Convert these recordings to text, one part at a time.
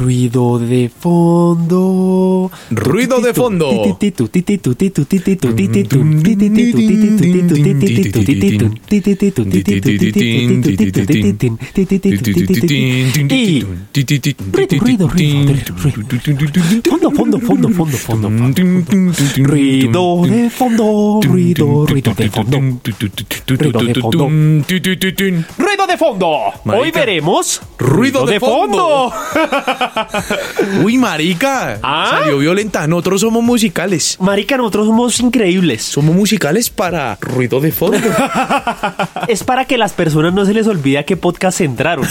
Ruido de fondo. Ruido de fondo. Y ruido, ruido, ruido. Fondo, fondo, fondo, fondo, fondo. Ruido de fondo, ruido, ruido de fondo. Ruido de fondo. Ruido de fondo. Hoy veremos Ruido de fondo. Uy, marica. ¿Ah? Salió violenta. Nosotros somos musicales. Marica, nosotros somos increíbles. Somos musicales para ruido de fondo. Es para que las personas no se les olvide a qué podcast entraron.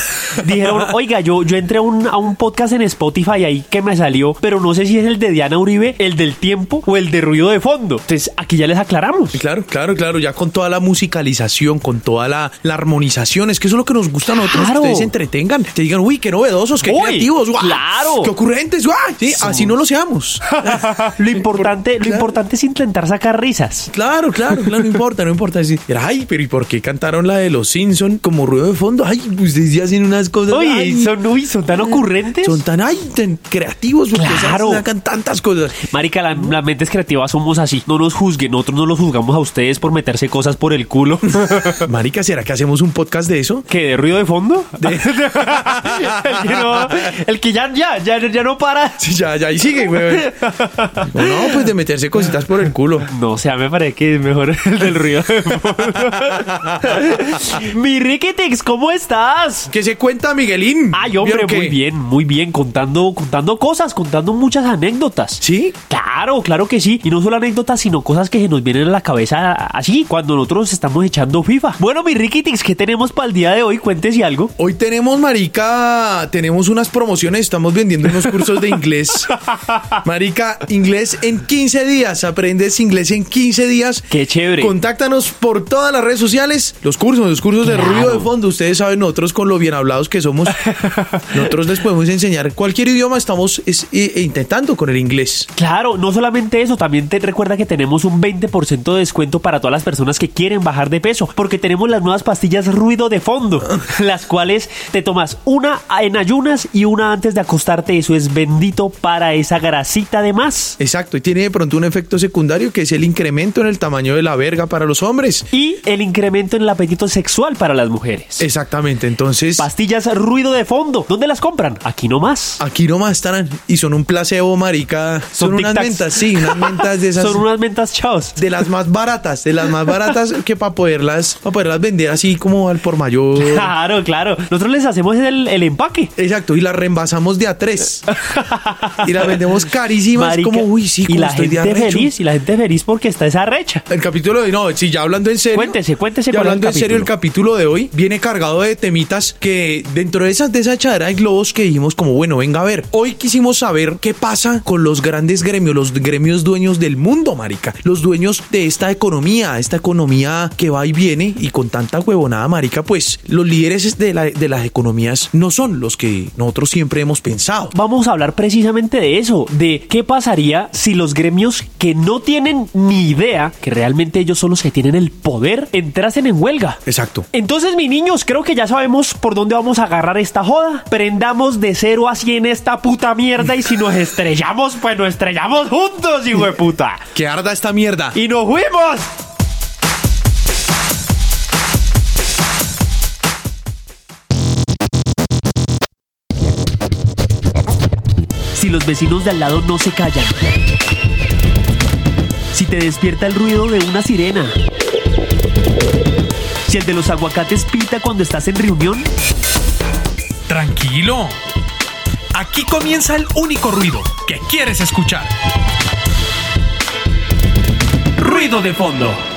Dijeron, oiga, yo, yo entré a un, a un podcast en Spotify ahí que me salió, pero no sé si es el de Diana Uribe, el del tiempo o el de ruido de fondo. Entonces, aquí ya les aclaramos. Claro, claro, claro. Ya con toda la musicalización, con toda la, la armonización. Es que eso es lo que nos gusta a nosotros. Claro. Que ustedes se entretengan. Que digan, uy, qué novedosos, qué Uy, creativos. Claro. Qué ocurrentes. ¡guau! Sí, así no lo seamos. Lo importante, lo Claro. importante es intentar sacar risas. Claro, claro, claro, no importa, no importa. Decir, ay, pero ¿y por qué cantaron la de los Simpson como ruido de fondo? Ay, ustedes ya hacen unas cosas. Uy, ay, son, uy, son tan ocurrentes. son tan, ay, tan creativos porque Claro. sacan tantas cosas. Marica, la- las mentes creativas somos así. No nos juzguen, nosotros no los juzgamos a ustedes por meterse cosas por el culo. Marica, ¿será que hacemos un podcast de eso? ¿Qué? ¿De ruido de fondo? el, que no- el que ya, ya, ya, ya no para. Sí, ya, ya, y sigue, güey. No, no, pues de meterse cositas por el culo. No, o sea, me parece que es mejor el del ruido de. Mi Ricketix, ¿cómo estás? ¿Qué se cuenta, Miguelín? Ay, hombre, ¿Vieron muy bien, muy bien, contando, contando cosas, contando muchas anécdotas. ¿Sí? Claro, claro que sí. Y no solo anécdotas, sino cosas que se nos vienen a la cabeza así, cuando nosotros estamos echando FIFA. Bueno, mi Ricketix, ¿qué tenemos para el día de hoy? Cuéntese algo. Hoy tenemos, Marica, tenemos unas promociones, estamos vendiendo unos cursos de inglés. Marica, inglés en 15 días, aprendes inglés en 15 días. Qué chévere. Contáctanos por todas las redes sociales, los cursos, los cursos de ruido de fondo. Ustedes saben, nosotros con lo bien hablados que somos, nosotros les podemos enseñar cualquier idioma, estamos es- eh, eh, intentando con el inglés. Claro, no solamente eso, también te recuerda que tenemos un 20% de descuento para todas las personas que quieren bajar de peso, porque tenemos las nuevas pastillas ruido de fondo, las cuales te tomas una en ayunas y una antes de acostarte, eso es bendito para esa grasita de más. Exacto, y tiene de pronto un efecto secundario que es el incremento en el tamaño de la verga para los hombres. Y el incremento en el apetito sexual para las mujeres. Exactamente, entonces Pastillas ruido de fondo. ¿Dónde las compran? Aquí nomás. aquí nomás estarán y son un placebo, marica. Son, Son unas mentas, sí, unas mentas de esas Son unas mentas chavos. de las más baratas, de las más baratas que para poderlas para poderlas vender así como al por mayor. Claro, claro. Nosotros les hacemos el, el empaque. Exacto, y las reembasamos de a tres. y las vendemos carísimas Marica, como, uy, sí, y la estoy gente feliz, y la gente feliz porque está esa recha. El capítulo de hoy, no, sí, ya hablando en serio. Cuéntese, cuéntese Ya hablando en serio, el capítulo. de hoy viene cargado de temitas que dentro de esas de esa echadera de globos que dijimos como, bueno, venga a ver. Hoy quisimos saber qué pasa con los grandes gremios, los gremios dueños del mundo, marica. Los dueños de esta economía, esta economía que va y viene y con tanta huevonada, marica, pues los líderes de, la- de las economías no son los que nosotros siempre hemos pensado. Vamos a hablar precisamente de eso, de qué pasaría si los gremios que no tienen ni idea, que realmente ellos son los que tienen el poder, entrasen en huelga. Exacto. Entonces, mis niños, creo que ya sabemos por dónde vamos a agarrar esta joda. Prendamos de 0 a 100 esta puta mierda y si nos estrellamos, pues nos estrellamos juntos, hijo de puta. Que arda esta mierda. ¡Y nos fuimos! Si los vecinos de al lado no se callan. Si te despierta el ruido de una sirena. Si el de los aguacates pita cuando estás en reunión. Tranquilo. Aquí comienza el único ruido que quieres escuchar. Ruido de fondo.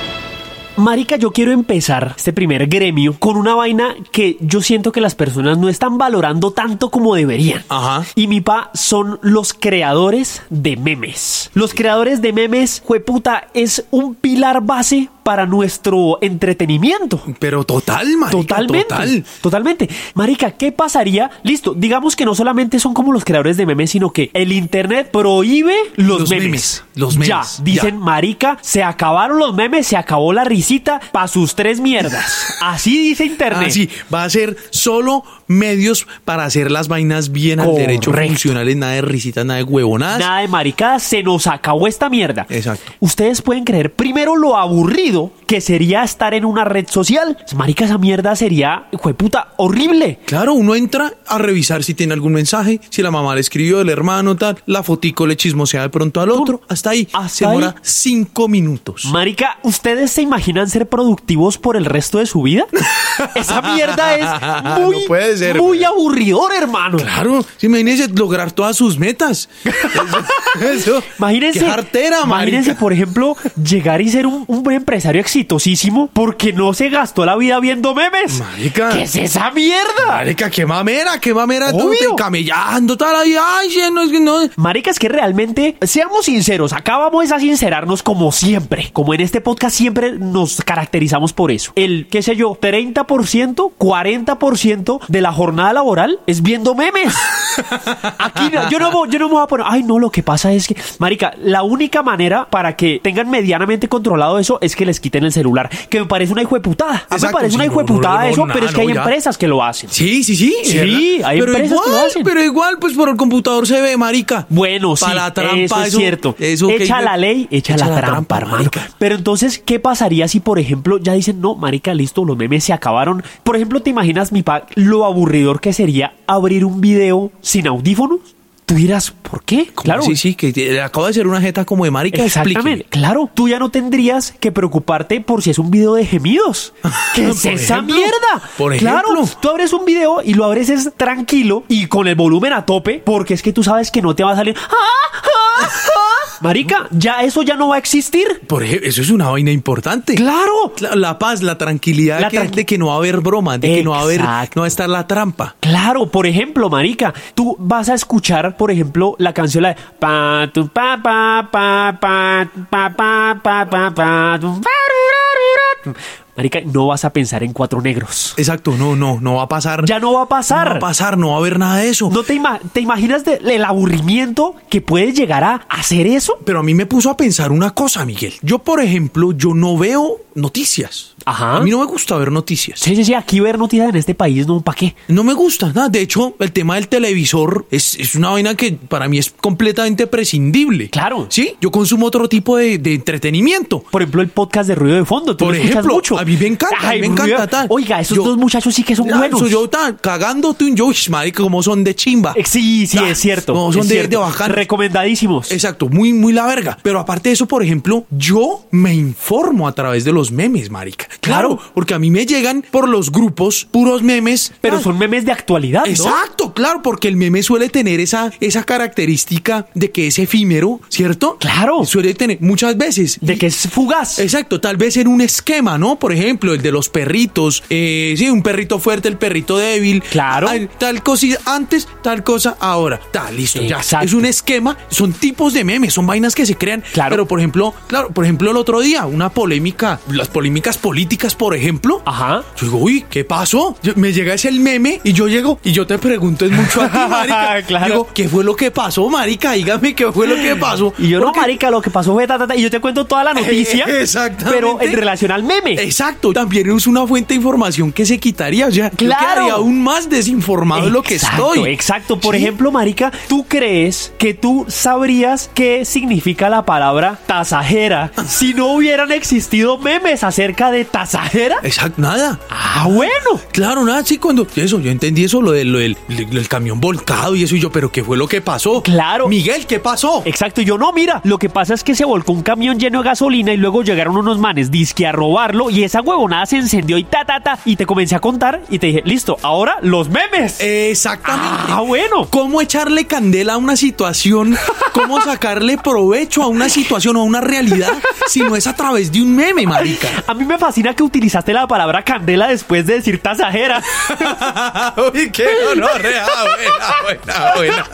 Marica, yo quiero empezar este primer gremio con una vaina que yo siento que las personas no están valorando tanto como deberían. Ajá. Y mi pa son los creadores de memes. Los creadores de memes, jueputa, es un pilar base para nuestro entretenimiento. Pero total, marica, Totalmente. total. Totalmente. Marica, ¿qué pasaría? Listo, digamos que no solamente son como los creadores de memes, sino que el internet prohíbe los, Los memes. memes, los memes, Ya, dicen, ya. marica, se acabaron los memes, se acabó la risita pa' sus tres mierdas. Así dice internet. Ah, sí, va a ser solo medios para hacer las vainas bien al derecho funcionales, nada de risitas, nada de huevonadas. Nada de maricadas, se nos acabó esta mierda. Exacto. Ustedes pueden creer primero lo aburrido que sería estar en una red social. Marica, esa mierda sería, puta, horrible. Claro, uno entra a revisar si tiene algún mensaje, si la mamá le escribió, el hermano, tal, la fotico le chismosea de pronto al otro, hasta ahí. Hasta se demora cinco minutos. Marica, ¿ustedes se imaginan ser productivos por el resto de su vida? Esa mierda es muy, No puede ser, muy aburridor, hermano. Claro, sí, imagínense lograr todas sus metas. Eso, eso, Imagínense, Qué jartera, imagínense, por ejemplo, llegar y ser un, un empresario exitosísimo porque no se gastó la vida viendo memes. Marica. ¿Qué es esa mierda? Marica, qué mamera, qué mamera, Obvio. camellando toda la vida. Ay, no, es que no. Marica, es que realmente, seamos sinceros, acá vamos a sincerarnos como siempre. Como en este podcast siempre nos caracterizamos por eso. El, qué sé yo, 30%, 40% de la jornada laboral es viendo memes. Aquí no- yo no, yo no me voy a poner, ay no, lo que pasa es que, Marica, la única manera para que tengan medianamente controlado eso es que les quiten el celular. Que me parece una hijo de putada. A mí me parece una sí, hijo de no, putada no, eso, no, pero es que hay ya. empresas que lo hacen. Sí, sí, sí. Sí, hay pero empresas que lo igual, hacen. Pero igual, pues por el computador se ve, marica. Bueno, sí, Pa' la trampa, eso es cierto. eso echa la ley, echa, la, trampa, hermano. marica. Pero entonces, ¿qué pasaría si, por ejemplo, ya dicen, no, marica, listo, los memes se acabaron? Por ejemplo, ¿te imaginas, mi pa, lo aburridor que sería abrir un video sin audífonos? Tú dirás, ¿por qué? Claro. Sí, sí, que acabo de hacer una jeta como de marica. Exactamente, explíqueme. claro. Tú ya no tendrías que preocuparte por si es un video de gemidos. ¿Qué es esa ejemplo, mierda? por claro, ejemplo. tú abres un video y lo abres es tranquilo y con el volumen a tope, porque es que tú sabes que no te va a salir. ¡Ah, ah, ah! Marica, ya eso ya no va a existir. Por ejemplo, eso es una vaina importante. Claro. La, la paz, la tranquilidad La que- tranqui- de que no va a haber broma, de que no va a haber, Exacto. no va a estar la trampa. Claro, por ejemplo, marica, tú vas a escuchar, por ejemplo, la canción la de pa tu pa pa pa pa pa pa pa pa pa Marica, no vas a pensar en cuatro negros. Exacto, no, no, no va a pasar. Ya no va a pasar. No va a pasar, no va a haber nada de eso. ¿No te, ima- te imaginas de- el aburrimiento que puedes llegar a hacer eso? Pero a mí me puso a pensar una cosa, Miguel. Yo, por ejemplo, yo no veo noticias. Ajá. A mí no me gusta ver noticias. Sí, sí, sí, aquí ver noticias en este país, no, ¿para qué? No me gusta, nada. De hecho, el tema del televisor es, es una vaina que para mí es completamente prescindible. Claro. Sí, yo consumo otro tipo de, de entretenimiento. Por ejemplo, el podcast de ruido de fondo. ¿tú Por ejemplo, mucho? A mí me encanta, a mí me encanta tal. Oiga, esos Yo- dos muchachos sí que son buenos. yo tan cagando tú yo, marica, como son de chimba. Eh, Sí, sí, es cierto. No, son es de, cierto. de bacán. Recomendadísimos. Exacto, muy, muy la verga. Pero aparte de eso, por ejemplo, yo me informo a través de los memes, marica. Claro, Claro. porque a mí me llegan por los grupos puros memes. Pero Ah, son memes de actualidad, ¿no? Exacto, claro, porque el meme suele tener esa, esa característica de que es efímero, ¿cierto? Claro. Suele tener muchas veces. De que es fugaz. Exacto, tal vez en un esquema, ¿no? Por ejemplo, el de los perritos. Eh, sí, un perrito fuerte, el perrito débil. Claro. Tal cosita antes, tal cosa ahora. Tal, listo, ya. Exacto. Es un esquema, son tipos de memes, son vainas que se crean. Claro. Pero, por ejemplo, claro, por ejemplo, el otro día, una polémica, las polémicas políticas, por ejemplo. Ajá. Yo digo, uy, ¿qué pasó? Yo- me llega ese el meme y yo llego y yo te pregunto, es mucho a ti, marica. Claro. Digo, ¿qué fue lo que pasó, marica? Dígame qué fue lo que pasó. Y yo Porque- no, marica, lo que pasó fue ta, ta, ta, y yo te cuento toda la noticia. Exactamente. Pero en relación al meme. Exacto, también es una fuente de información que se quitaría, o sea, yo Claro. quedaría aún más desinformado de lo que Exacto, estoy. Exacto. Por Sí. ejemplo, Marica, ¿tú crees que tú sabrías qué significa la palabra tasajera si no hubieran existido memes acerca de tasajera? Exacto, nada. Ah, bueno. Claro, nada, sí, cuando eso, yo entendí eso, lo, de, lo del, camión volcado y eso, y yo, pero ¿qué fue lo que pasó? Claro. Miguel, ¿qué pasó? Exacto, y yo no, mira, lo que pasa es que se volcó un camión lleno de gasolina y luego llegaron unos manes disque a robarlo y esa huevonada se encendió y ta ta ta y te comencé a contar y te dije, listo, ahora los memes. Exactamente. ah, bueno. ¿Cómo echarle candela a una situación? ¿Cómo sacarle provecho a una situación o a una realidad si no es a través de un meme, marica? A mí me fascina que utilizaste la palabra candela después de decir tasajera. Uy, qué honor, buena, buena, buena.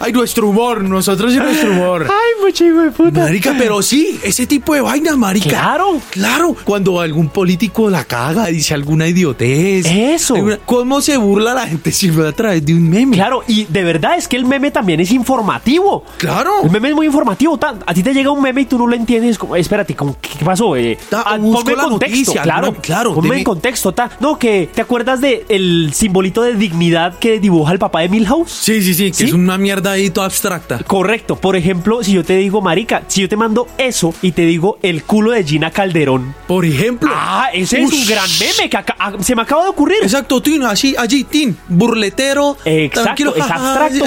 Ay, nuestro humor, nosotros y nuestro humor. Ay, mucho de puta. Marica, pero sí, ese tipo de vainas, marica. Claro. Claro. Cuando algún político la caga, dice alguna idiotez. Eso. alguna- ¿Cómo se burla la gente si fue a través de un meme? Claro, y de verdad es que el meme también es informativo. Claro. El meme es muy informativo. A ti te llega un meme y tú no lo entiendes. Como, espérate, ¿cómo- ¿qué, pasó? Eh, Ta- ah, busco ponme la contexto. noticia, claro, alguna- claro, Ponme deme- en contexto. ta. No, que ¿te acuerdas del el simbolito de dignidad que dibuja el papá de Milhouse? Sí, sí, sí, que ¿Sí? es una mierda ahí toda abstracta. Correcto. Por ejemplo, si yo te digo, marica, si yo te mando eso y te digo el culo de Gina Calderón. Por ejemplo. Ah, ese es un gran meme que acá- ah, se me acaba de ocurrir. Exacto, Tin, así, allí, Tin, burletero. Exacto, es abstracto,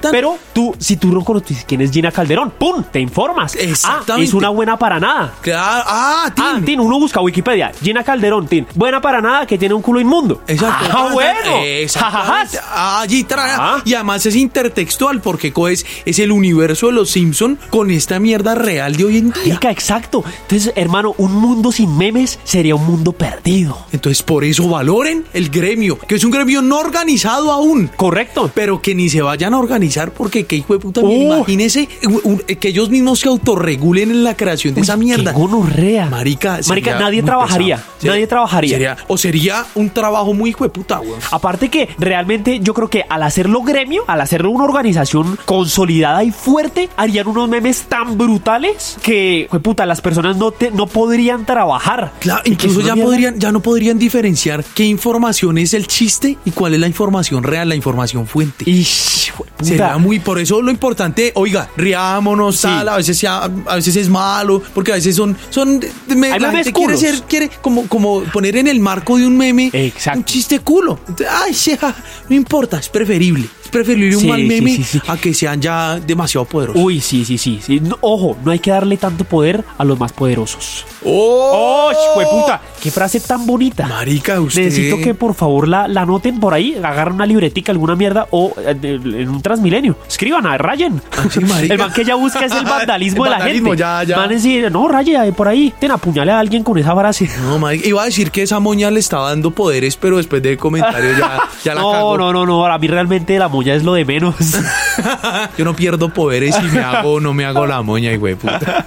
tan- pero tú, si tú no conoces quién es Gina Calderón, ¡pum! Te informas. Ah, Exactamente. es una buena para nada. Claro, ah, Tin. Ah, Tin, uno busca Wikipedia. Gina Calderón, Tin. Buena para nada que tiene un culo inmundo. Exacto. Ah, bueno. Exactamente. Ah, Allí trae. Ah. Y además es intertextual porque coges es el universo de los Simpson con esta mierda real de hoy en día. Exacto. Entonces, hermano, un mundo sin memes sería un mundo perdido. Entonces, por eso valoren el gremio, que es un gremio no organizado aún. Correcto. Pero que ni se vayan a organizar porque qué hijo de puta, Uh. imagínese un- que ellos mismos se autorregulen en la creación de esa mierda. qué gonorrea. Marica, Marica, nadie trabajaría. pesado. Nadie trabajaría. sería- o sería un trabajo muy hijo de puta, weón. Aparte que realmente yo creo que al hacerlo gremio, al hacerlo una organización consolidada y fuerte, harían unos memes tan brutales que, jue puta, las personas no, te, no podrían trabajar. Claro, incluso ya podrían, ya no podrían diferenciar qué información es el chiste y cuál es la información real, la información fuente. Ish. Sería muy, por eso lo importante, oiga, riámonos, Sí. tal, a veces sea, a veces es malo, porque a veces son, son, me- la gente quiere ser, quiere como, como poner en el marco de un meme Exacto. un chiste culo. Ay, sea, no importa, es preferible. Es preferible un Sí, mal meme sí, sí. a que sean ya demasiado poderosos. Uy, sí, sí, sí. ojo, no hay que darle tanto poder a los más poderosos. ¡Oh! ¡Oh, puta! ¡Qué frase tan bonita! Marica, usted. Necesito que por favor la, la anoten por ahí, agarren una libretica, alguna mierda, o eh, en un transmilenio. Escriban, a rayen. Ah, el man que ya busca es el vandalismo El de la vandalismo, gente. ya, ya. Man decir, no, raye ahí por ahí, ten apuñale a alguien con esa frase. No, marica, iba a decir que esa moña le estaba dando poderes, pero después del comentario ya, ya la no, cagó. no, no, no, a mí realmente la moña es lo de menos. Yo no pierdo poderes si me hago o no me hago la moña, güey, puta.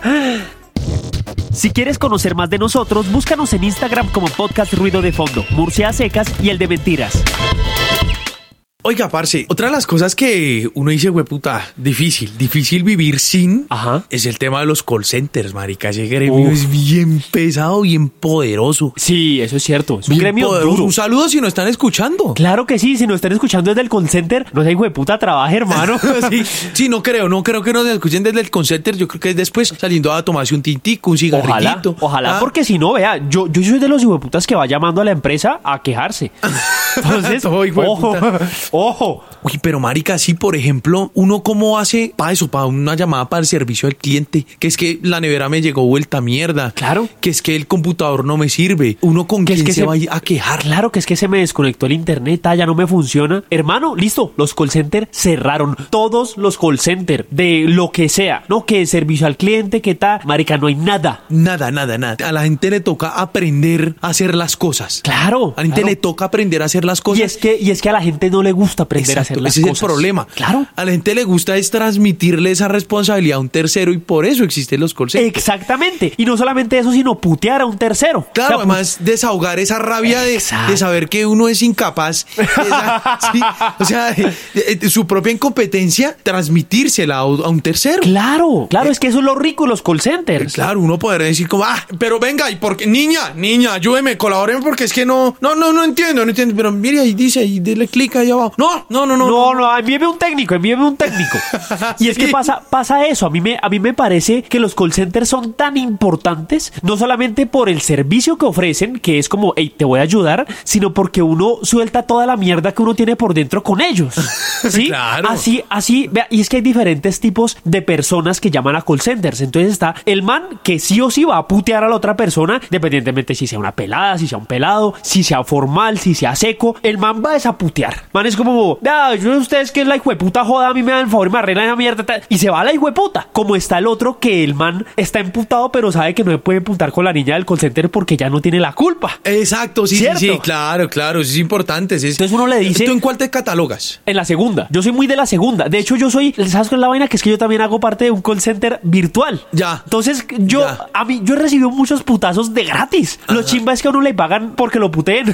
si quieres conocer más de nosotros, búscanos en Instagram como Podcast Ruido de Fondo, Murcia Secas y el de Mentiras. Oiga, parce, otra de las cosas que uno dice, güey, puta, difícil, difícil vivir sin, Ajá. es el tema de los call centers, marica. Ese gremio Uf. es bien pesado, bien poderoso. Sí, eso es cierto. Es un Bien gremio poderoso. duro. Un saludo si nos están escuchando. Claro que sí, si nos están escuchando desde el call center, no sé, de puta, trabaje, hermano. sí, sí, no creo, no creo que nos escuchen desde el call center. Yo creo que es después saliendo a tomarse un tintico, un Ojalá, cigarrillito. ojalá, Ah, porque si no, vea, yo, yo soy de los hijueputas que va llamando a la empresa a quejarse. Entonces, Todo hijo de ojo, puta. ojo. Uy, pero marica, sí, por ejemplo, uno cómo hace para eso, para una llamada para el servicio al cliente, que es que la nevera me llegó vuelta mierda. Claro. Que es que el computador no me sirve. Uno con Que es quién que se, se- va a quejar. Claro que es que se me desconectó el internet, ah, ya no me funciona. Hermano, listo, los call center cerraron. Todos los call center, de lo que sea, ¿no? Que servicio al cliente, que tal. Marica, no hay nada. Nada, nada, nada. A la gente le toca aprender a hacer las cosas. Claro. A la gente claro. le toca aprender a hacer las cosas. Y es, que, y es que a la gente no le gusta aprender a hacer las ese cosas. es el problema. Claro. A la gente le gusta es transmitirle esa responsabilidad a un tercero y por eso existen los call centers. Exactamente. Y no solamente eso, sino putear a un tercero. Claro, O sea, además desahogar esa rabia de, saber que uno es incapaz, esa- sí, o sea, de- de su propia incompetencia, transmitírsela a, a un tercero. Claro, claro, es que eso es lo rico de los call centers. Claro, uno poder decir como, ah, pero venga, y porque, niña, niña, ayúdeme, colaboren porque es que no, no, no, no entiendo, no entiendo, pero mire ahí dice, ahí dele clic ahí abajo. No, no, no, no. No, no, envíeme un técnico, envíeme un técnico. Y es que pasa, pasa eso. A mí, me, a mí me parece que los call centers son tan importantes, no solamente por el servicio que ofrecen, que es como, hey, te voy a ayudar, sino porque uno suelta toda la mierda que uno tiene por dentro con ellos. ¿Sí? Claro. Así, así, vea, y es que hay diferentes tipos de personas que llaman a call centers. Entonces está el man que sí o sí va a putear a la otra persona, independientemente si sea una pelada, si sea un pelado, si sea formal, si sea seco. El man va a desaputear. Man es como, yo ustedes que es la hijueputa joda, a mí me dan el favor me arreglan esa mierda. tal", Y se va a la hijueputa. Como está el otro que el man está emputado, pero sabe que no se puede emputar con la niña del call center porque ya no tiene la culpa. Exacto, sí, sí, ¿Cierto? sí, claro, claro, eso es importante. sí. Entonces uno le dice- ¿Tú en cuál te catalogas? En la segunda. Yo soy muy de la segunda. De hecho, yo soy, ¿sabes es la vaina? Que es que yo también hago parte de un call center virtual. Ya. Entonces, yo, Ya. a mí, yo he recibido muchos putazos de gratis. Lo chimba es que a uno le pagan porque lo puteen.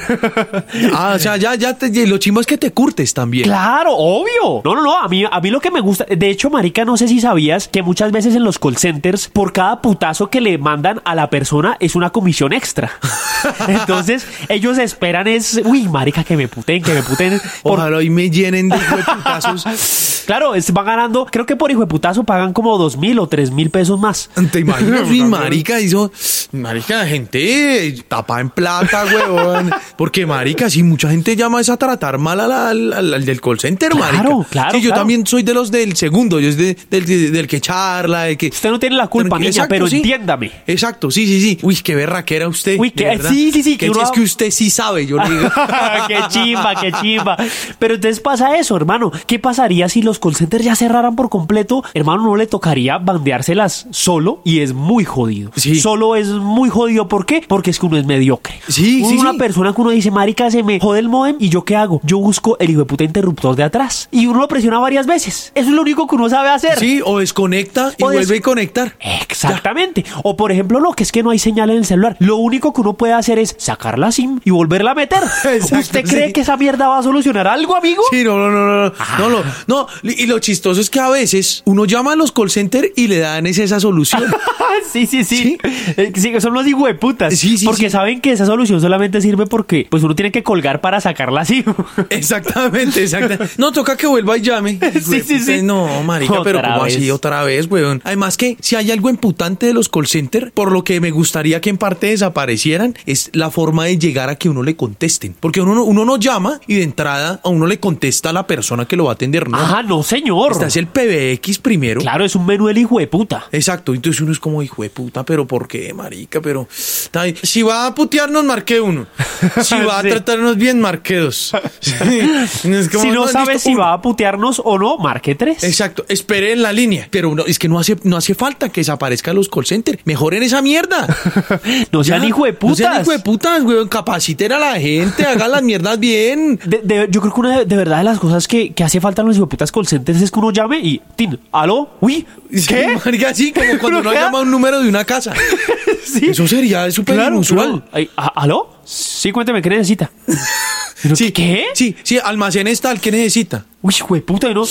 Ah, sea, ya, ya, te, lo chimbo es que te curtes también. Claro, obvio. No, no, no. A mí, a mí lo que me gusta. De hecho, Marica, no sé si sabías que muchas veces en los call centers, por cada putazo que le mandan a la persona, es una comisión extra. Entonces, ellos esperan es. Uy, Marica, que me puten, que me puten. Por- Ojalá hoy me llenen de hijo de putazos. Claro, es, van ganando. Creo que por hijo de putazo pagan como dos mil o tres mil pesos más. ¿Te imaginas? Uy, marica, hizo... Marica, gente tapa en plata, huevón. Porque, marica, si mucha gente llama es a tratar mal al, al- al del call center, Claro, marica. claro, Sí, yo claro. también soy de los del segundo. Yo es de- del, del- del que charla, de que... Usted no tiene la culpa, niña, pero sí. entiéndame. Exacto, sí, sí, sí. Uy, qué berraquera usted. Uy, que- sí, sí, sí, que Que uno- es que usted sí sabe, yo le digo. qué chimba, qué chimba. Pero entonces pasa eso, hermano. ¿Qué pasaría si los call centers ya cerraran por completo? Hermano, no le tocaría bandeárselas solo y es muy jodido. Sí. Solo es muy jodido. ¿Por qué? Porque es que uno es mediocre. Sí, Uno sí, una sí. persona que uno dice, marica, se me jode el modem y yo qué hago? Yo busco el hijo de puta interruptor de atrás. Y uno lo presiona varias veces. Eso es lo único que uno sabe hacer. Sí, o desconecta y O des- vuelve a conectar. Exactamente. O por ejemplo, no, que es que no hay señal en el celular. Lo único que uno puede hacer es sacar la SIM y volverla a meter. Exacto, ¿Usted cree sí. que esa mierda va a solucionar algo, amigo? Sí, no, no, no, no, no, no, lo- no, y lo chistoso es que a veces uno llama a los call center y le dan es esa solución. sí, sí, sí. ¿Sí? Eh, sí, son los hijueputas. Sí, sí, Porque saben que esa solución solamente sirve porque pues uno tiene que colgar para sacarla así. Exactamente, exactamente. No, toca que vuelva y llame. Sí, sí, sí. No, marica, pero como así otra vez, weón? Además que si hay algo emputante de los call center, por lo que me gustaría que en parte desaparecieran, es la forma de llegar a que uno le contesten. Porque uno, no- uno no llama y de entrada a uno le contesta a la persona que lo va a atender. No, Ajá, no, señor. Este es el PBX primero. Claro, es un menú del hijo de puta. Exacto, entonces uno es como hijo de puta, pero ¿por qué, marica? Pero si va a putearnos, marque uno. Si va a tratarnos bien, marque dos. Sí. Es como, si no, listo, sabe si uno. va a putearnos o no, marque tres. Exacto, espere en la línea. Pero uno, es que no hace, no hace falta que desaparezcan los call centers. Mejoren esa mierda. no sean hijo de No putas. sean hijo de putas, weón. Capaciten a la gente, hagan las mierdas bien. De- de- yo creo que una de, de verdad de las cosas que, que hace falta en los hijueputas call centers es que uno llame y, tin, ¿aló? ¿Uy? Sí, ¿Qué? marica, así como cuando uno llama a un número de una casa. Sí. Eso sería súper Claro, inusual. claro. Ay, ¿a- ¿Aló? Sí, cuénteme, ¿qué necesita? ¿Pero Sí, ¿Qué? Sí, sí, almacenes tal, ¿qué necesita? Uy, puta, ¿no?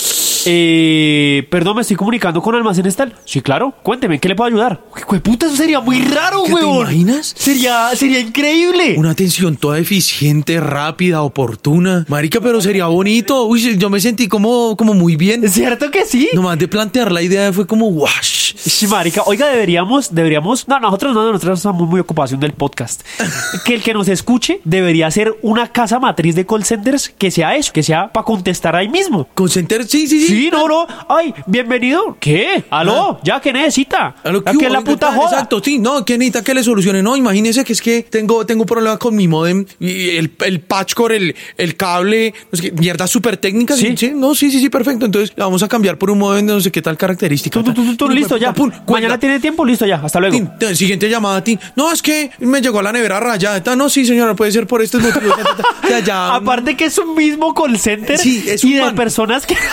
Eh, perdón, me estoy comunicando con almacenes tal. Sí, claro. Cuénteme, ¿qué le puedo ayudar? Uy, puta, eso sería muy raro, ¿Qué te imaginas? Sería, sería increíble. Una atención toda eficiente, rápida, oportuna. Marica, pero sería bonito. Uy, yo me sentí como, como muy bien. ¿Cierto que sí? Nomás de plantear la idea fue como wash. Sí, marica, oiga, deberíamos, deberíamos, no, nosotros no, nosotros estamos muy ocupados del podcast. que el que nos escuche debería ser una casa matriz de call centers que sea eso, que sea para contestar ahí mismo. Concenter, sí, sí, sí. Sí, no, no. Ay, bienvenido. ¿Qué? ¿Aló? ¿Ya qué necesita? A lo ¿Ya que que es hubo, la puta joda? Exacto, sí, no, que necesita que le solucione. No, imagínese que es que tengo, tengo un problema con mi modem y el, el patchcore, el, el cable, no sé qué, mierdas súper técnicas. Sí. Sí. no, sí, sí, sí, perfecto. Entonces la vamos a cambiar por un modem de no sé qué tal característica. Tú, tú, tú, listo, ya. pum. Mañana tiene tiempo, listo, ya. Hasta luego. Tin, tin, siguiente llamada, Tin. No, es que me llegó a la nevera rayada. No, sí, señora, puede ser por estos motivos. Ta, ta. Ya, ya. Aparte que es un mismo call center Sí, es y un de man. personas que...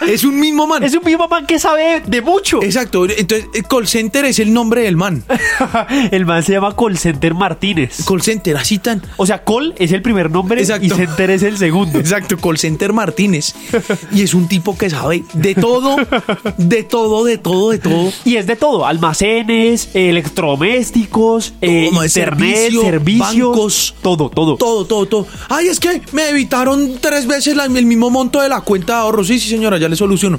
Es un mismo man. es un mismo man que sabe de mucho. Exacto. Entonces, el call center es el nombre del man. El man se llama Call Center Martínez. Call center, así tan. O sea, Call es el primer nombre Exacto. y Center es el segundo. Exacto, call center Martínez. Y es un tipo que sabe de todo, de todo, de todo, de todo. Y es de todo, almacenes, electrodomésticos, eh, internet, servicio, servicios, bancos. todo, todo. Todo, todo, todo. Ay, es que me evitaron tres veces la- el mismo monto de la cuenta de ahorro. Sí, sí, señora, ya le soluciono.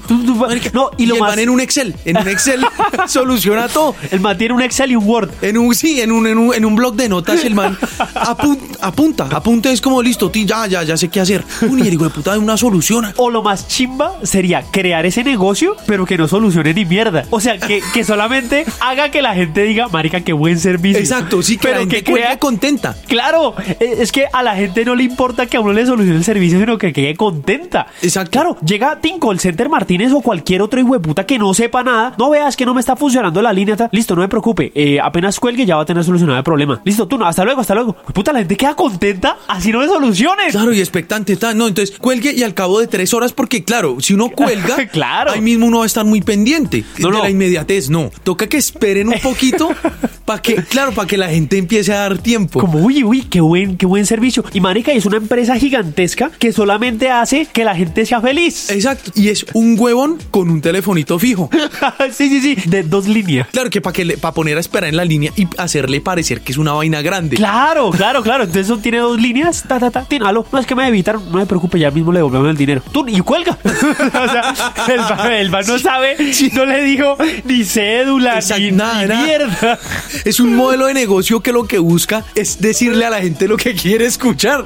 No, y y lo el más- man en un Excel. En un Excel soluciona todo. El man tiene un Excel y un Word. En un, sí, en un, en un, en un blog de notas el man apun- apunta, apunta, es como listo, ti, ya, ya, ya sé qué hacer. Un hijo de puta de una solución. O lo más chimba sería crear ese negocio, pero que no solucione ni mierda. O sea, que, que solamente haga que la gente diga, marica, qué buen servicio. Exacto, sí, que pero la gente que crea contenta. Claro, eh, es que a la gente no le importa que a uno le solucione el servicio, sino que quede contenta. Exacto. Claro, llega Team Call center Martínez o cualquier otro hijo de puta que no sepa nada, no veas que no me está funcionando la línea, listo, no me preocupe, eh, apenas cuelgue ya va a tener solucionado el problema. Listo, tú no, hasta luego, hasta luego. Puta, la gente queda contenta así no de soluciones. Claro, y expectante, ta, no, entonces cuelgue y al cabo de tres horas, porque claro, si uno cuelga, Claro. ahí mismo uno va a estar muy pendiente No, de no. la inmediatez, no, toca que esperen un poquito para que, claro, para que la gente empiece a dar tiempo. Como, uy, uy, qué buen, qué buen servicio. Y marica, es una empresa gigantesca que solamente hace que la gente sea feliz. Exacto, y es un huevón con un telefonito fijo. sí, sí, sí, de dos líneas. Claro que para que le, para poner a esperar en la línea y hacerle parecer que es una vaina grande. Claro, claro, claro. Entonces eso tiene dos líneas. Ta, ta, ta. Tin, aló. No es que me evitaron. No me preocupe, ya mismo le devolvemos el dinero. Tú, y cuelga. o sea, el man, el man no sabe, no le dijo ni cédula, Exacto, ni, nada, ni nada. mierda. Es un modelo de negocio que lo que busca es decirle a la gente lo que quiere escuchar.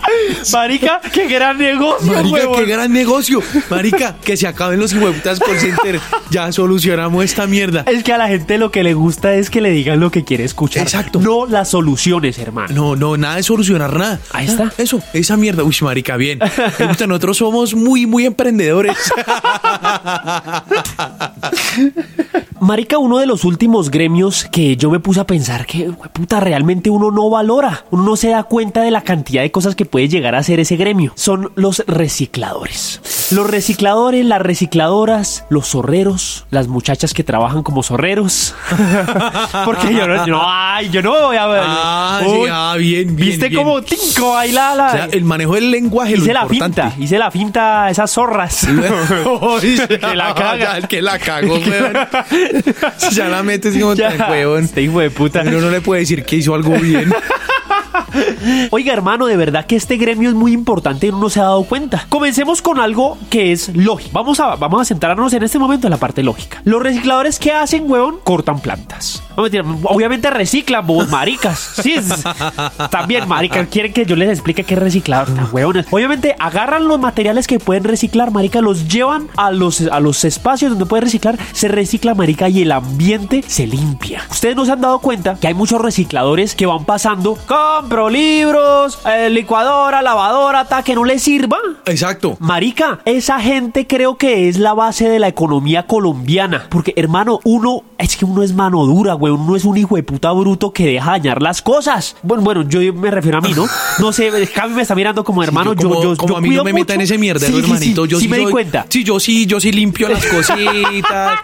Marica, qué gran negocio, Marica, qué gran negocio. Marica, que se acaben los huevutas por center. Ya solucionamos esta mierda. Es que a la gente lo que le gusta es que le digan lo que quiere escuchar. Exacto. No las soluciones, hermano. No, no, nada de solucionar nada. Ahí está. Ah, Eso, esa mierda. Uy, marica, bien. Me gusta, nosotros somos muy, muy emprendedores. Marica, uno de los últimos gremios que yo me puse a pensar que, puta, realmente uno no valora, uno no se da cuenta de la cantidad de cosas que puede llegar a ser ese gremio. Son los recicladores. Los recicladores, las recicladoras, los zorreros, las muchachas que trabajan como zorreros. Porque yo no, no, ay, yo no voy a ver. Ah, ah, bien, bien, ¿Viste bien. cómo tinco ahí la, la- O sea, el manejo del lenguaje, lo hice la importante. finta, hice la finta a esas zorras. Que la caga. que la cagó, ya la metes como Ya, tan weón. este hijo de puta. Pero no le puede decir que hizo algo bien. Oiga, hermano, de verdad que este gremio es muy importante y no se ha dado cuenta. Comencemos con algo que es lógico. Vamos a, vamos a centrarnos en este momento en la parte lógica. Los recicladores, ¿qué hacen, huevón? Cortan plantas. No, mentira, obviamente reciclan, vos, maricas. Sí, también, maricas. Quieren que yo les explique qué es reciclador. Tan huevones. Obviamente, agarran los materiales que pueden reciclar, marica, los llevan a los, a los espacios donde pueden reciclar, se recicla, marica, y el ambiente se limpia. Ustedes no se han dado cuenta que hay muchos recicladores que van pasando, compro libros, eh, licuadora, lavadora, ta, que no les sirva. Exacto. Marica, esa gente creo que es la base de la economía colombiana. Porque, hermano, uno, es que uno es mano dura, güey. Uno es un hijo de puta bruto que deja dañar las cosas. Bueno, bueno, yo me refiero a mí, ¿no? No sé, Javi me está mirando como hermano. yo, como, yo, yo, como yo a mí cuido no me meta en mucho. ese mierdero, Sí, sí, hermanito. Sí, yo sí sí me di cuenta. Sí, yo sí, yo sí limpio las cositas.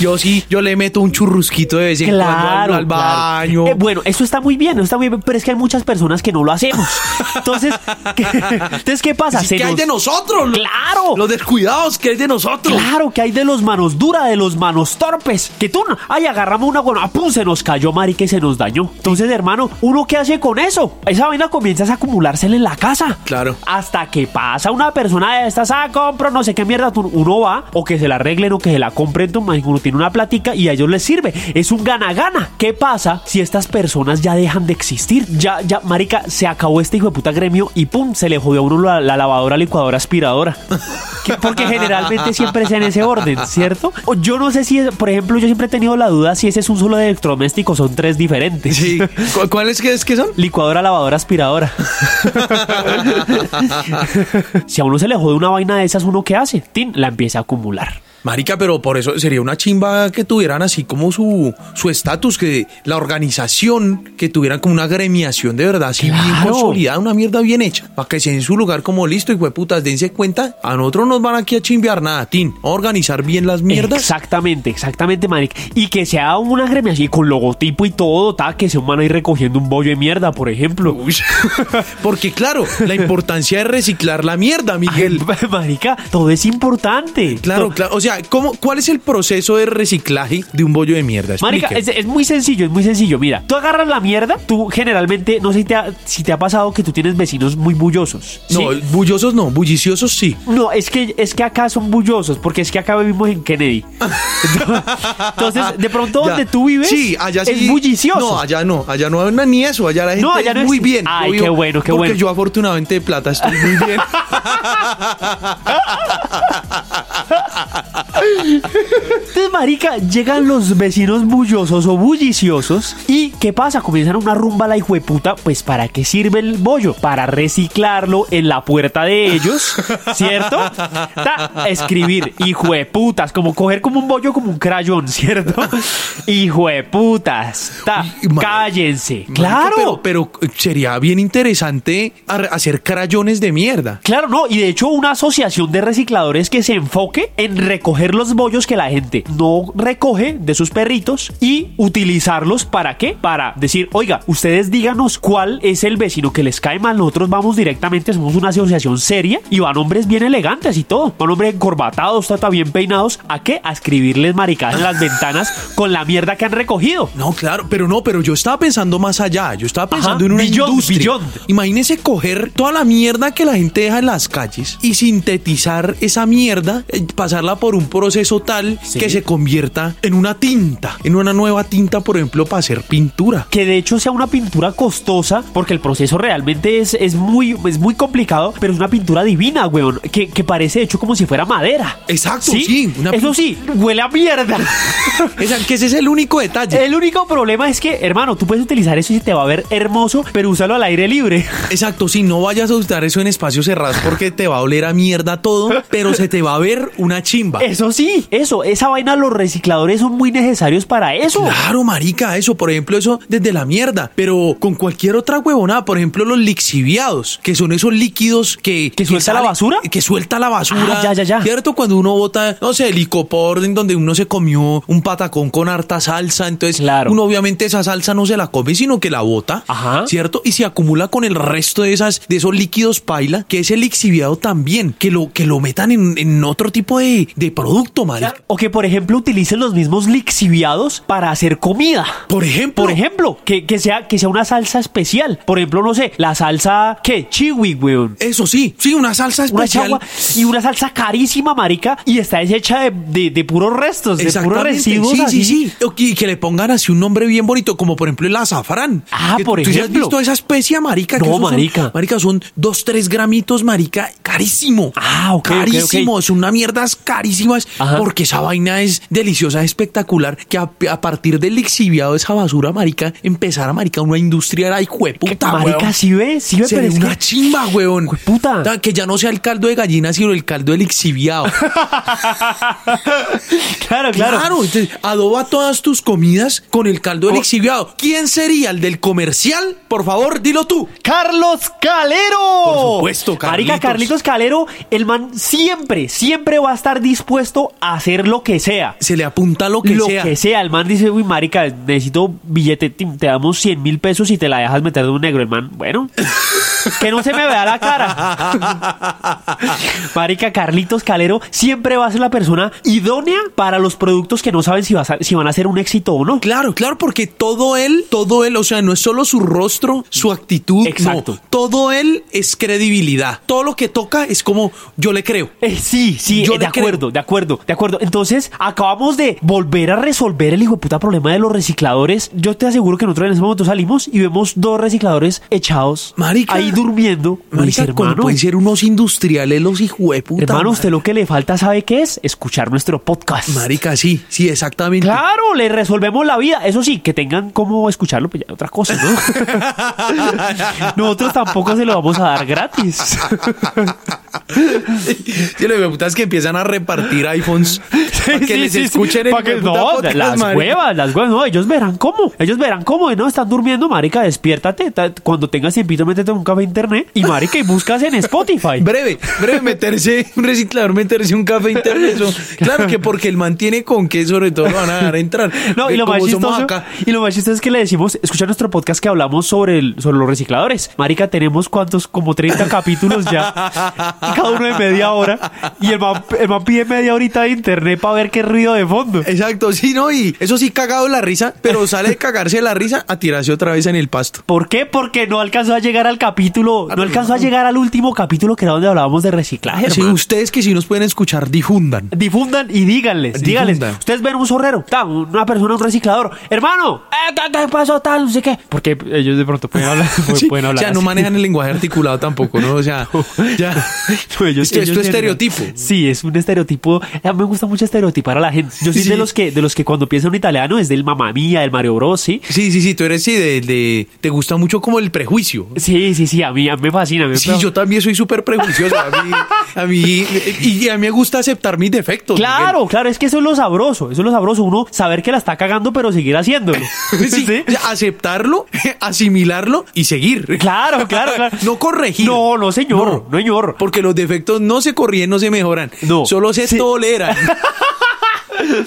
yo sí, yo le meto un churrusquito de vez en cuando al, al claro. baño. Eh, bueno, eso está muy bien, eso está muy bien, pero es que hay muchas personas que no lo hacemos. Entonces, ¿qué, entonces, ¿qué pasa? Así Se que hay nos- de nosotros. ¡Claro! Los descuidados que hay de nosotros. Claro que hay de los manos duras, de los manos torpes. Que tú, ay, agarramos una buena, pum, se nos cayó, marica, y se nos dañó. Entonces, hermano, ¿uno qué hace con eso? Esa vaina comienza a acumulársele en la casa. Claro. Hasta que pasa una persona de estas, ah, compro, no sé qué mierda, tú- uno va, o que se la arreglen, o que se la compren, uno tiene una platica y a ellos les sirve. Es un gana-gana. ¿Qué pasa si estas personas ya dejan de existir? Ya, ya, marica, se acabó este hijo de puta gremio y pum, se le jodió a uno la, la lavadora, licuadora, aspiradora. Que- Porque generalmente siempre es en ese orden, ¿cierto? O yo no sé si, es- por ejemplo, yo siempre he tenido la duda si ese es un solo de electrodomésticos, son tres diferentes. Sí. ¿Cu- ¿Cuáles que es que son? Licuadora, lavadora, aspiradora. si a uno se le jode una vaina de esas, ¿uno qué hace? Tin, la empieza a acumular. Marica, pero por eso sería una chimba que tuvieran así como su su estatus, que la organización, que tuvieran como una gremiación de verdad, así bien Claro. consolidada, una mierda bien hecha, para que sea en su lugar como listo y putas, dense cuenta, a nosotros nos van aquí a chimbear nada, tin, a organizar bien las mierdas. Exactamente, exactamente, marica. Y que sea una gremiación con logotipo y todo, ta, que se van a ir recogiendo un bollo de mierda, por ejemplo. Uy. Porque claro, la importancia de reciclar la mierda, Miguel. marica, todo es importante. Claro, claro. O sea, ¿cómo, ¿cuál es el proceso de reciclaje de un bollo de mierda? Marica, es, muy sencillo, es muy sencillo. Mira, tú agarras la mierda, tú generalmente, no sé si te ha, si te ha pasado que tú tienes vecinos muy bullosos. ¿sí? No, bullosos no, bulliciosos sí. No, es que, es que acá son bullosos, porque es que acá vivimos en Kennedy. Entonces, de pronto Ya. donde tú vives sí, allá sí. es bullicioso. No, allá no, allá no hay na- ni eso, allá la gente No, allá es no muy bien. Ay, qué bueno, qué porque bueno. yo afortunadamente de plata estoy muy bien. Entonces, marica, llegan los vecinos bullosos o bulliciosos y ¿qué pasa? Comienzan una rumba a la hijueputa, pues ¿para qué sirve el bollo? Para reciclarlo en la puerta de ellos, ¿cierto? Ta, escribir hijueputas, como coger como un bollo como un crayón, ¿cierto? Hijueputas, ta, Y, marica, cállense. Marica, Claro. Pero, pero sería bien interesante hacer crayones de mierda. Claro, no, y de hecho una asociación de recicladores que se enfoque en recoger los bollos que la gente no recoge de sus perritos y utilizarlos para qué? Para decir, oiga, ustedes díganos cuál es el vecino que les cae mal, nosotros vamos directamente, somos una asociación seria y van hombres bien elegantes y todo, van hombres encorbatados, tata bien peinados, ¿a qué? A escribirles maricadas en las ventanas con la mierda que han recogido. No, claro, pero no, pero yo estaba pensando más allá. Yo estaba pensando Ajá, en una beyond, industria. beyond. Imagínese coger toda la mierda que la gente deja en las calles y sintetizar esa mierda, eh, pasarla por un proceso tal Sí. que se convierta en una tinta, en una nueva tinta, por ejemplo, para hacer pintura. que de hecho sea una pintura costosa, porque el proceso realmente es, es, muy, es muy complicado, pero es una pintura divina, weón, que, que parece hecho como si fuera madera. Exacto, sí, una Eso sí, huele a mierda. Que ese es el único detalle. el único problema es que, hermano, tú puedes utilizar eso y te va a ver hermoso, pero úsalo al aire libre. Exacto, sí, no vayas a usar eso en espacios cerrados porque te va a oler a mierda todo, pero se te va a ver una chimba. Eso sí, eso, esa vaina, los recicladores son muy necesarios para eso. Claro, marica, eso, por ejemplo, eso desde la mierda, pero con cualquier otra huevonada, por ejemplo, los lixiviados, que son esos líquidos que... ¿Que suelta la basura? Que suelta la basura. Ah, ya, ya, ya. ¿Cierto? Cuando uno bota, no sé, el licopor en donde uno se comió un patacón con harta salsa, entonces Claro. uno obviamente esa salsa no se la come, sino que la bota, Ajá. ¿cierto? Y se acumula con el resto de esas, de esos líquidos paila, que es el lixiviado también, que lo, que lo metan en, en otro tipo de, de producto, marica. O que, por ejemplo, utilicen los mismos lixiviados para hacer comida. Por ejemplo. Por ejemplo, que, que sea, que sea una salsa especial. Por ejemplo, no sé, la salsa, ¿qué? Chiwi, weón. Eso sí, sí, una salsa Una especial. chagua y una salsa carísima, marica, y está hecha de, de- de puros restos, de puros residuos sí, así. sí, sí. Y que le pongan así un nombre bien bonito, como por ejemplo el azafrán. Ah, Que por ¿Tú sí has ejemplo. visto esa especia, marica? Que No, esos son- marica. marica, son dos, tres gramitos, marica, carísimo. Ah, ok. Carísimo, son unas mierdas carísimas, Ajá. porque esa vaina es deliciosa, es espectacular, que a, a partir del lixiviado de esa basura, marica, empezara, marica, una industria era de puta, marica, weón. sí ve, sí ve, pero es una que- chimba, weón. Jueputa. Ta- Que ya no sea el caldo de gallina, sino el caldo del lixiviado. claro, claro. Claro, entonces adoba todas tus comidas con el caldo del exhibiado. ¿Quién sería el del comercial? Por favor, dilo tú. Carlos Calero. Por supuesto, Marica, Carlitos. Carlitos Calero, el man siempre, siempre va a estar dispuesto a hacer lo que sea. Se le apunta lo que lo sea. que sea, el man dice, uy, marica, necesito billete, te te damos 100 mil pesos y te la dejas meter de un negro. El man, bueno, que no se me vea la cara. marica, Carlitos Calero siempre va a ser la persona idónea para los productos que no saben si, va a si van a ser un éxito o no. Claro, claro, porque todo él, todo él, o sea, no es solo su rostro, su actitud, Exacto. no, todo él es credibilidad. Todo lo que toca es como yo le creo. Eh, sí, sí, Yo eh, de creo. acuerdo, de acuerdo, de acuerdo. Entonces, acabamos de volver a resolver el hijo de puta problema de los recicladores. Yo te aseguro que nosotros en ese momento salimos y vemos dos recicladores echados Marica. ahí durmiendo. Marica, hermano, pueden ser unos industriales los hijueputa. hermano, usted lo que le falta, ¿sabe qué es? Escuchar nuestro podcast. Marica, sí, sí, exactamente. Claro, le resolvemos la vida. Eso sí, que tengan cómo escucharlo, pues ya otra cosa, ¿no? Nosotros tampoco se lo vamos a dar gratis. Sí, lo puta es que empiezan a repartir iPhones para que Sí, les sí, escuchen el que- no, podcast, las marica. huevas, las huevas, no, ellos verán cómo. Ellos verán cómo, no, están durmiendo, marica, despiértate. ta- Cuando tengas tiempito, métete un café internet y marica, y buscas en Spotify. Breve, breve, meterse, un reciclador, meterse un café internet. eso. Claro que porque el mantiene con que sobre todo lo van a dejar entrar. No, y lo, más chistoso, y lo más chistoso es que le decimos, escucha nuestro podcast que hablamos sobre, el, sobre los recicladores. Marica, tenemos cuántos, como 30 capítulos ya, y cada uno de media hora. Y el man, el man pide media horita de internet para ver qué ruido de fondo. Exacto, sí, ¿no? Y eso sí cagado la risa, pero sale de cagarse la risa a tirarse otra vez en el pasto. ¿Por qué? Porque no alcanzó a llegar al capítulo capítulo, no alcanzó a llegar al último capítulo que era donde hablábamos de reciclaje. Sí, hermano. ustedes que sí nos pueden escuchar, difundan. Difundan y díganles, díganles. Difundan. Ustedes ven un zorrero, ta, una persona, un reciclador. Hermano, eh, ¿qué, qué pasó? Tal, no sé qué. Porque ellos de pronto pueden hablar, Sí, pueden o sea, no manejan el lenguaje articulado tampoco, ¿no? O sea, ya. No, ellos- esto, esto ellos es en- estereotipo. Sí, es un estereotipo. A mí me gusta mucho estereotipar a la gente. Yo soy Sí. de los que de los que cuando pienso en italiano es del mamá mía, del Mario Bros, ¿sí? Sí, sí, sí, tú eres sí, de, de- te gusta mucho como el prejuicio. Sí, sí, sí, a mí, a mí me fascina. me- Sí, yo también soy súper prejuicioso. A mí, a mí, y a mí me gusta aceptar mis defectos. Claro, claro, es que eso es lo sabroso, eso es lo sabroso, uno saber que la está cagando pero seguir haciéndolo. Sí, aceptarlo, asimilarlo y seguir. Claro, claro, claro. No corregir. No, no señor, no, señor. Porque los defectos no se corrigen, no se mejoran. No. Solo se Sí. toleran.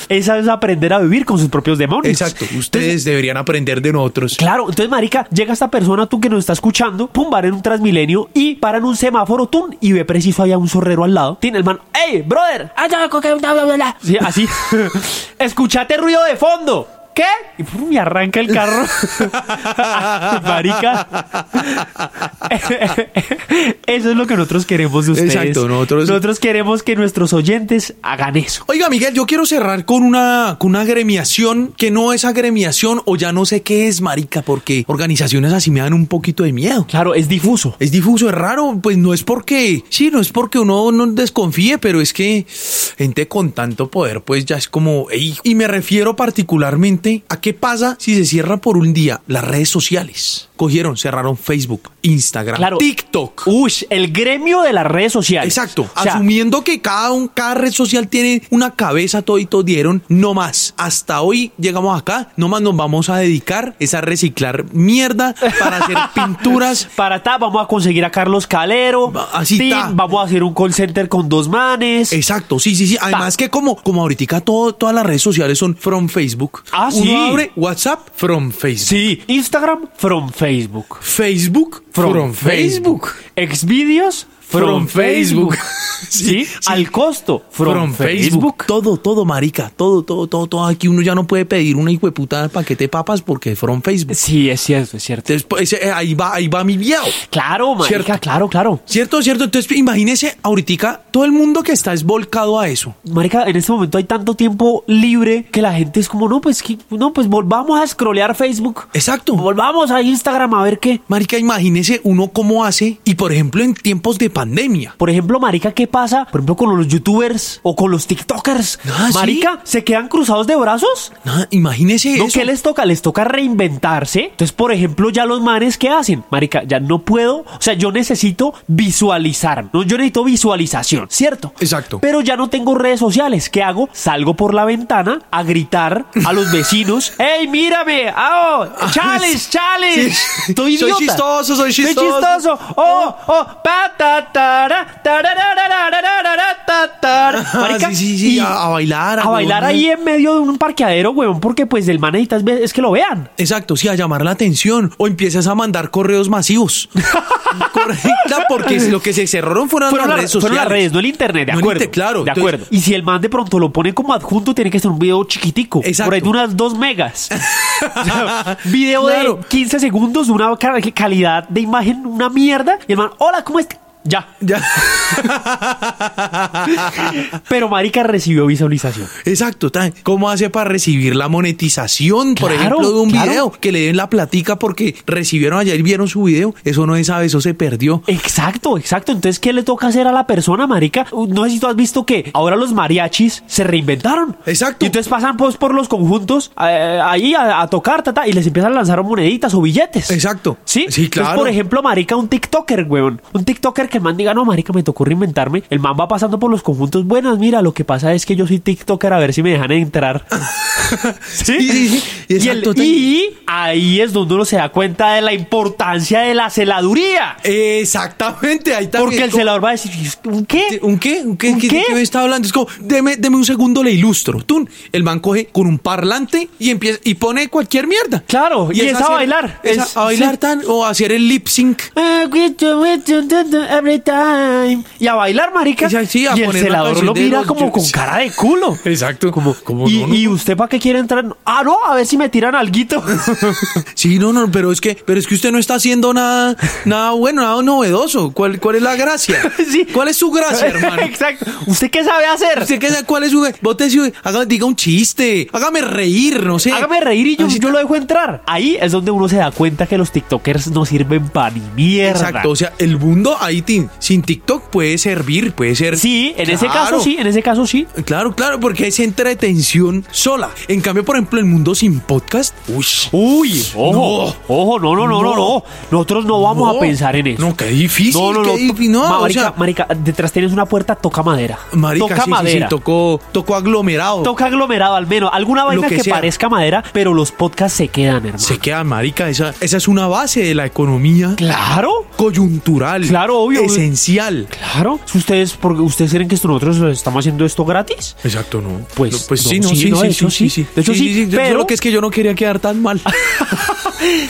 Esa es aprender a vivir con sus propios demonios. Exacto. Ustedes deberían aprender de nosotros. Claro, entonces, marica, llega esta persona, tú que nos está escuchando, pum, va en un transmilenio y para en un semáforo, tú, y ve preciso allá un zorrero al lado. Tiene el man, ¡Ey, brother! Ah, ya, co- que- bla, bla, bla, bla". Sí, así. Escuchate ruido de fondo. ¿Qué? Y pum, me arranca el carro. Marica. Eso es lo que nosotros queremos de ustedes. Exacto, nosotros- Nosotros queremos que nuestros oyentes hagan eso. Oiga, Miguel, yo quiero cerrar con una, con una agremiación que no es agremiación o ya no sé qué es, marica, porque organizaciones así me dan un poquito de miedo. Claro, es difuso. Es difuso, es raro, pues no es porque, sí, no es porque uno no desconfíe, pero es que gente con tanto poder, pues ya es como, ey. y me refiero particularmente a qué pasa si se cierra por un día las redes sociales. Cogieron, cerraron Facebook, Instagram, Claro. TikTok. Ush, el gremio de las redes sociales. Exacto, O sea, asumiendo que cada, un, cada red social tiene una cabeza, toditos dieron, no más. Hasta hoy llegamos acá, no más nos vamos a dedicar es a reciclar mierda para hacer pinturas. Para ta, vamos a conseguir a Carlos Calero. Así Tin, ta. Vamos a hacer un call center con dos manes. Exacto, sí, sí, sí. Además que como, como ahorita todo, todas las redes sociales son from Facebook. Ah, Uno sí. abre WhatsApp from Facebook. Sí, Instagram from Facebook. Facebook from, Facebook. Xvideos from, From Facebook. Facebook. sí, Sí, al costo from, From Facebook. Facebook. Todo, todo, marica. Todo, todo, todo, todo. Aquí uno ya no puede pedir una hijueputa de paquete de papas porque from Facebook. Sí, es cierto, es cierto. Entonces, pues, eh, ahí va, ahí va mi viejo. Claro, marica, Cierto. claro, claro. ¿Cierto, cierto? Entonces, imagínese ahorita todo el mundo que está es volcado a eso. Marica, en este momento hay tanto tiempo libre que la gente es como, no, pues, que- no, pues volvamos a scrollear Facebook. Exacto. Volvamos a Instagram a ver qué. Marica, imagínese uno cómo hace y, por ejemplo, en tiempos de pandemia. Por ejemplo, marica, ¿qué pasa? Por ejemplo, con los youtubers o con los tiktokers. Ah, ¿sí? marica, ¿se quedan cruzados de brazos? Nada, imagínese ¿No? eso. ¿Qué les toca? Les toca reinventarse. Entonces, por ejemplo, ya los manes, ¿qué hacen? Marica, ya no puedo. O sea, yo necesito visualizar. ¿no? Yo necesito visualización, ¿cierto? Exacto. Pero ya no tengo redes sociales. ¿Qué hago? Salgo por la ventana a gritar a los vecinos. ¡Ey, mírame! ¡Ah, oh, ¡Chales, chales! Sí. Estoy Soy chistoso, soy Soy chistoso. chistoso. ¡Oh, oh! Pa, tara. Marica, Ah, sí, sí, sí, y a- a bailar, a A bailar huevón. ahí en medio de un parqueadero, weón, porque pues el man necesitas es que lo vean. Exacto, sí, a llamar la atención. O empiezas a mandar correos masivos. Correcta, porque lo que se cerraron fueron, Fueron, las la- redes fueron sociales. las redes, no el internet, de No acuerdo. inter- claro, De entonces- acuerdo. Y si el man de pronto lo pone como adjunto, tiene que ser un video chiquitico. Exacto. Por ahí de unas 2 megas. O sea, video Claro. de 15 segundos, una ca- calidad de imagen, una mierda. Y el man, hola, ¿cómo estás? Ya. Ya. Pero Marica recibió visualización. Exacto, ¿cómo hace para recibir la monetización, por Claro, ejemplo, de un claro. video? Que le den la platica porque recibieron ayer y vieron su video. Eso no se sabe, eso se perdió. Exacto, exacto. Entonces, ¿qué le toca hacer a la persona, marica? Uh, No sé si tú has visto que ahora los mariachis se reinventaron. Exacto. Y entonces pasan pues, por los conjuntos eh, ahí a, a tocar, tata, y les empiezan a lanzar moneditas o billetes. Exacto. ¿Sí? Sí, Entonces, claro. por ejemplo, marica, un TikToker, weón. Un TikToker que el man diga, no, marica, me tocó reinventarme. El man va pasando por los conjuntos. Buenas, mira, lo que pasa es que yo soy TikToker, a ver si me dejan entrar. ¿Sí? Sí, sí, sí. Y, el- y ahí es donde uno se da cuenta de la importancia de la celaduría. Exactamente, ahí también. Porque el como- celador va a decir, ¿un qué? ¿Un qué? ¿Un qué? ¿Un ¿Qué, qué? qué me está hablando? Es como, deme, deme un segundo, le ilustro. Tun, el man coge con un parlante y empieza y pone cualquier mierda. Claro, y es a hacer- bailar. es Es- a bailar sí. tan o hacer el lip sync. Every time. Y a bailar, marica. Sí, sí, a y el poner una celador canción lo de mira los- como con cara de culo. Exacto. Como, como y, no, no, y no. usted para qué quiere entrar. Ah, no, a ver si me tiran alguito. Sí, no, no, pero es que, pero es que usted no está haciendo nada, nada bueno, nada novedoso. ¿Cuál, cuál es la gracia? Sí. ¿Cuál es su gracia, hermano? Exacto. ¿Usted qué sabe hacer? ¿Usted qué sabe cuál es su Bótese, haga, diga un chiste, hágame reír, no sé. Hágame reír y yo, Así yo lo dejo entrar. Ahí es donde uno se da cuenta que los TikTokers no sirven para ni mierda. Exacto, o sea, el mundo ahí sin TikTok puede servir, puede ser. Sí, en ese caso sí, en ese caso sí. Claro, claro, porque es entretención sola. En cambio, por ejemplo, el mundo sin podcast, uy, Uy, ojo, ojo, no, no, no, no, No. no. Nosotros no vamos No. a pensar en eso. No, qué difícil, No, no, qué no. difícil, no, o marica, sea- marica, detrás tienes una puerta, toca madera. marica, toca sí, sí, madera. sí, tocó, tocó aglomerado. Toca aglomerado al menos. Alguna vaina que parezca madera, pero los podcasts se quedan, hermano. Se queda, marica, esa, esa es una base de la economía Claro. coyuntural. Claro, obvio. Esencial. Claro. Ustedes, porque ustedes creen que nosotros estamos haciendo esto gratis. Exacto, no. Pues, No, pues no, sí, no, sí, sí, no, sí, hecho, sí, sí. De hecho, sí, pero- Solo que es que yo no quería quedar tan mal.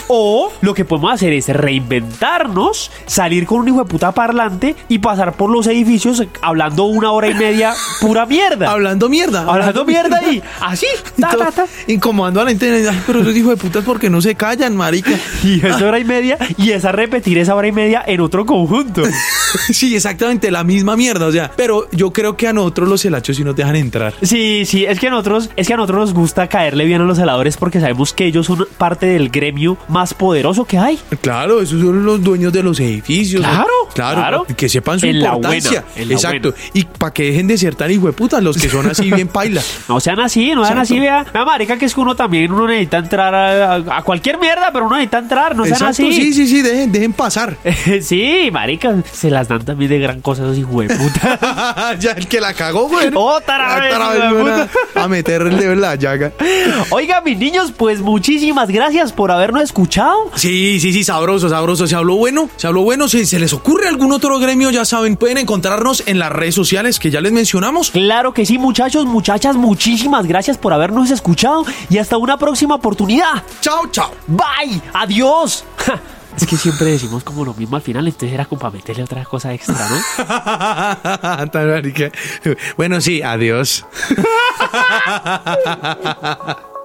O lo que podemos hacer es reinventarnos, salir con un hijo de puta parlante y pasar por los edificios hablando una hora y media pura mierda. Hablando mierda. Hablando mierda y así, ta, ta, ta. Incomodando a la gente. Ay, pero esos hijos de putas porque no se callan, marica. Y esa hora y media, y esa repetir esa hora y media en otro conjunto. sí, exactamente la misma mierda. O sea, pero yo creo que a nosotros los helachos sí nos dejan entrar. Sí, sí, es que a nosotros, es que a nosotros nos gusta caerle bien a los heladores porque sabemos que ellos son parte del gremio más poderoso que hay. Claro, esos son los dueños de los edificios. Claro, claro. claro. Que sepan su En la importancia. buena, la Exacto. Y para que dejen de ser tan hijo de putas los que son así bien paila. No sean así, no sean Exacto. así, vea. Vea, marica, que es que uno también, uno necesita entrar a, a- a cualquier mierda, pero uno necesita entrar, no sean Exacto, así. sí, sí, sí, dejen, dejen pasar. sí, marica, se las dan también de gran cosa esos hijos de puta. ya el que la cagó, güey. Otra vez, Otra vez, hijo de güey, puta. a, a meterle la llaga. Oiga, mis niños, pues muchísimas gracias por habernos escuchado. Sí, sí, sí, sabroso, sabroso. Se habló bueno, se habló bueno. Si se les ocurre algún otro gremio, ya saben, pueden encontrarnos en las redes sociales que ya les mencionamos. Claro que sí, muchachos, muchachas, muchísimas gracias por habernos escuchado y hasta una próxima oportunidad. Chao, chao. Bye, adiós. Es que siempre decimos como lo mismo al final, entonces era como para meterle otra cosa extra, ¿no? Bueno, sí, adiós.